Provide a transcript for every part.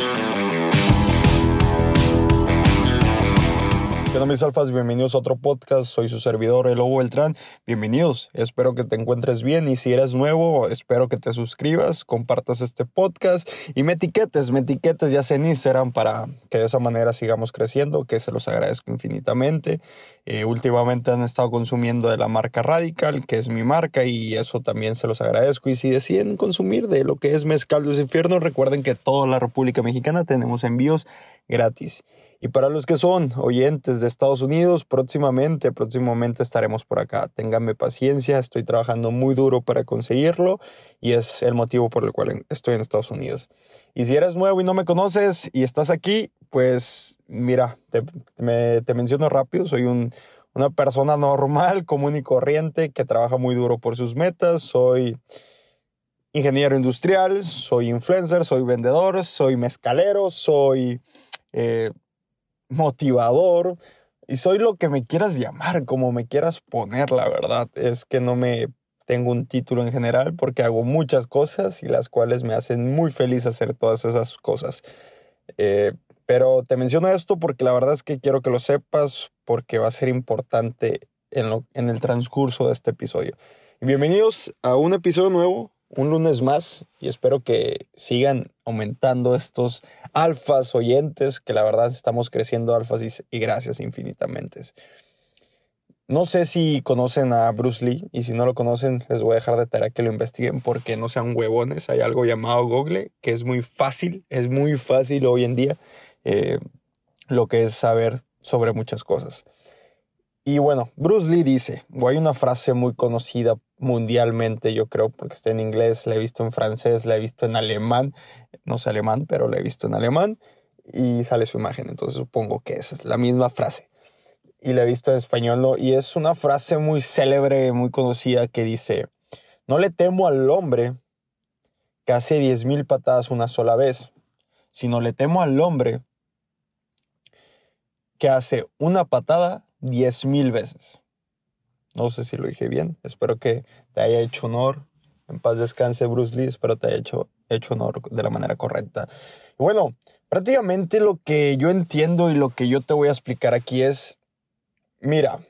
Thank you. Mis alfas? Bienvenidos a otro podcast. Soy su servidor, El Lobo Beltrán. Bienvenidos. Espero que te encuentres bien y si eres nuevo, espero que te suscribas, compartas este podcast y me etiquetes, me etiquetes ya sea en Instagram para que de esa manera sigamos creciendo, que se los agradezco infinitamente. Eh, últimamente han estado consumiendo de la marca Radical, que es mi marca y eso también se los agradezco. Y si deciden consumir de lo que es Mezcal Luz Infierno, recuerden que toda la República Mexicana tenemos envíos gratis. Y para los que son oyentes de Estados Unidos, próximamente, próximamente estaremos por acá. Ténganme paciencia, estoy trabajando muy duro para conseguirlo y es el motivo por el cual estoy en Estados Unidos. Y si eres nuevo y no me conoces y estás aquí, pues mira, te, menciono rápido, soy un, una persona normal, común y corriente que trabaja muy duro por sus metas, soy ingeniero industrial, soy influencer, soy vendedor, soy mezcalero, soy... Eh, motivador y soy lo que me quieras llamar, como me quieras poner, la verdad. Es que no me tengo un título en general porque hago muchas cosas y las cuales me hacen muy feliz hacer todas esas cosas. Eh, pero te menciono esto porque la verdad es que quiero que lo sepas porque va a ser importante en, lo, en el transcurso de este episodio. bienvenidos a un episodio nuevo un lunes más y espero que sigan aumentando estos alfas oyentes, que la verdad estamos creciendo alfas y, gracias infinitamente. No sé si conocen a Bruce Lee y si no lo conocen les voy a dejar de tarea que lo investiguen porque no sean huevones. Hay algo llamado Google que es muy fácil, es muy fácil hoy en día eh, lo que es saber sobre muchas cosas. Y bueno, Bruce Lee dice, o hay una frase muy conocida mundialmente, yo creo, porque está en inglés, la he visto en francés, la he visto en alemán, no sé alemán, pero la he visto en alemán, y sale su imagen, entonces supongo que esa es la misma frase. Y la he visto en español, y es una frase muy célebre, muy conocida, que dice, no le temo al hombre que hace diez mil patadas una sola vez, sino le temo al hombre que hace una patada diez mil veces. No sé si lo dije bien. Espero que te haya hecho honor. En paz descanse Bruce Lee. Espero te haya hecho, hecho honor de la manera correcta. bueno, prácticamente lo que yo entiendo y lo que yo te voy a explicar aquí es, mira,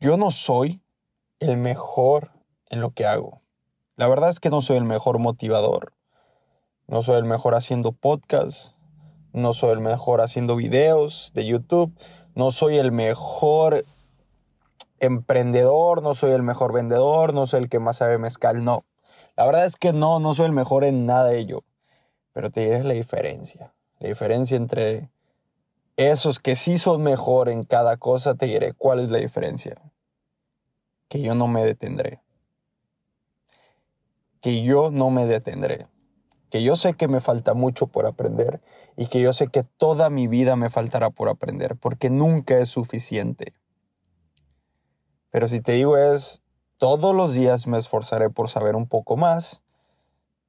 yo no soy el mejor en lo que hago. La verdad es que no soy el mejor motivador. No soy el mejor haciendo podcast. No soy el mejor haciendo videos de YouTube no soy el mejor emprendedor, no soy el mejor vendedor, no soy el que más sabe mezcal, no. La verdad es que no, no soy el mejor en nada de ello. Pero te diré la diferencia. La diferencia entre esos que sí son mejor en cada cosa, te diré cuál es la diferencia. Que yo no me detendré. Que yo no me detendré que yo sé que me falta mucho por aprender y que yo sé que toda mi vida me faltará por aprender, porque nunca es suficiente. Pero si te digo es, todos los días me esforzaré por saber un poco más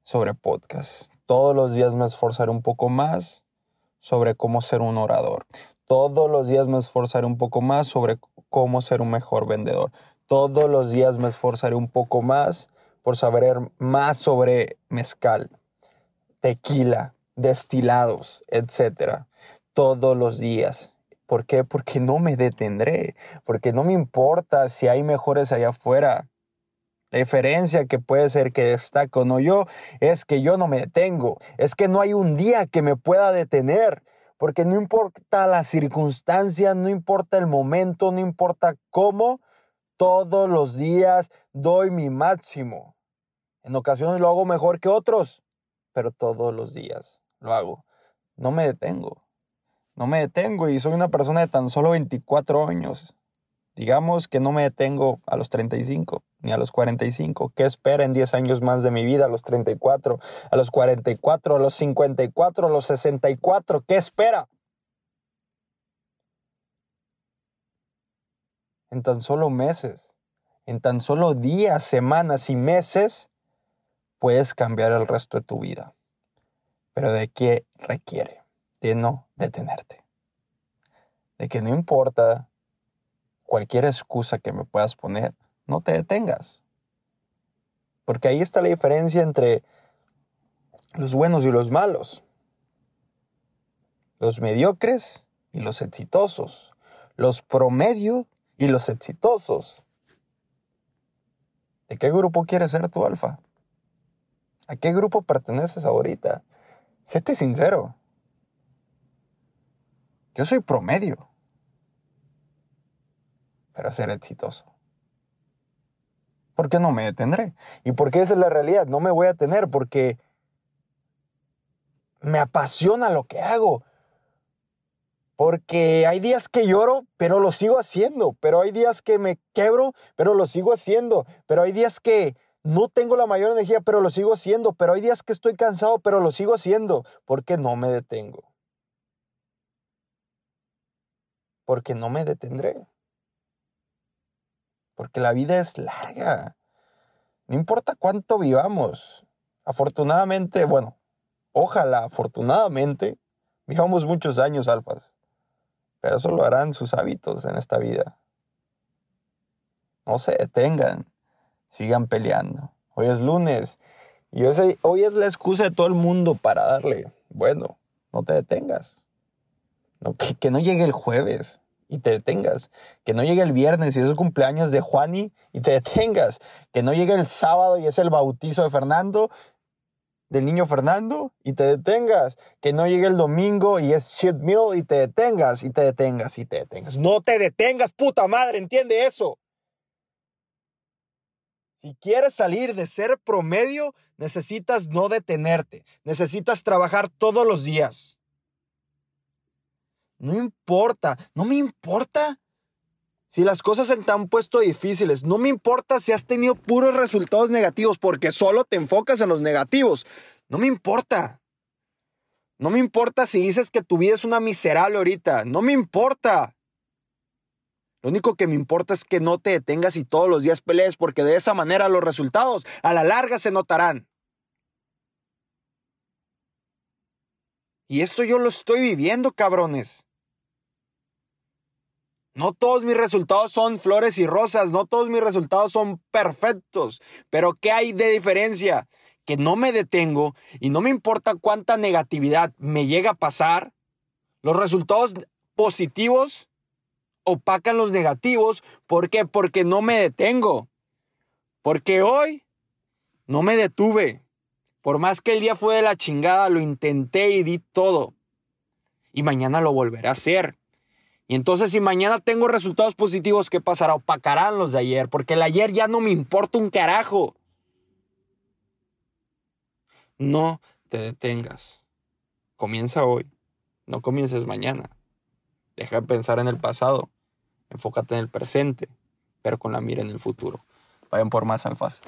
sobre podcast. Todos los días me esforzaré un poco más sobre cómo ser un orador. Todos los días me esforzaré un poco más sobre cómo ser un mejor vendedor. Todos los días me esforzaré un poco más por saber más sobre mezcal tequila, destilados, etcétera, todos los días. ¿Por qué? Porque no me detendré, porque no me importa si hay mejores allá afuera. La diferencia que puede ser que destaco no yo es que yo no me detengo, es que no hay un día que me pueda detener, porque no importa la circunstancia, no importa el momento, no importa cómo, todos los días doy mi máximo. En ocasiones lo hago mejor que otros, pero todos los días lo hago. No me detengo. No me detengo y soy una persona de tan solo 24 años. Digamos que no me detengo a los 35 ni a los 45. ¿Qué espera en 10 años más de mi vida? A los 34, a los 44, a los 54, a los 64. ¿Qué espera? En tan solo meses, en tan solo días, semanas y meses, puedes cambiar el resto de tu vida. Pero ¿de qué requiere? De no detenerte. De que no importa cualquier excusa que me puedas poner, no te detengas. Porque ahí está la diferencia entre los buenos y los malos. los mediocres y los exitosos, los promedio y los exitosos. ¿De qué grupo quieres ser tu alfa? ¿A qué grupo perteneces ahorita? Séte sincero. Yo soy promedio para ser exitoso. ¿Por qué no me detendré? ¿Y por qué esa es la realidad? No me voy a tener porque me apasiona lo que hago. Porque hay días que lloro, pero lo sigo haciendo. Pero hay días que me quebro, pero lo sigo haciendo. Pero hay días que no tengo la mayor energía, pero lo sigo haciendo. Pero hay días que estoy cansado, pero lo sigo haciendo. Porque no me detengo. Porque no me detendré. Porque la vida es larga. No importa cuánto vivamos. Afortunadamente, bueno, ojalá, afortunadamente, vivamos muchos años, alfas. Pero eso lo harán sus hábitos en esta vida. No se detengan, sigan peleando. Hoy es lunes y hoy es la excusa de todo el mundo para darle. Bueno, no te detengas. que, que, no llegue el jueves y te detengas. Que no llegue el viernes y es el cumpleaños de Juani y te detengas. Que no llegue el sábado y es el bautizo de Fernando del niño Fernando y te detengas. Que no llegue el domingo y es shit meal y te detengas y te detengas y te detengas. No te detengas, puta madre, entiende eso. Si quieres salir de ser promedio, necesitas no detenerte. Necesitas trabajar todos los días. No importa, no me importa si las cosas se te han puesto difíciles, no me importa si has tenido puros resultados negativos porque solo te enfocas en los negativos. No me importa. No me importa si dices que tu vida es una miserable ahorita. No me importa. Lo único que me importa es que no te detengas y todos los días pelees porque de esa manera los resultados a la larga se notarán. Y esto yo lo estoy viviendo, cabrones. No todos mis resultados son flores y rosas, no todos mis resultados son perfectos, pero ¿qué hay de diferencia? Que no me detengo y no me importa cuánta negatividad me llega a pasar, los resultados positivos opacan los negativos. ¿Por qué? Porque no me detengo. Porque hoy no me detuve. Por más que el día fue de la chingada, lo intenté y di todo. Y mañana lo volveré a hacer. Y entonces si mañana tengo resultados positivos, ¿qué pasará? Opacarán los de ayer, porque el ayer ya no me importa un carajo. No te detengas. Comienza hoy, no comiences mañana. Deja de pensar en el pasado, enfócate en el presente, pero con la mira en el futuro. Vayan por más alfas.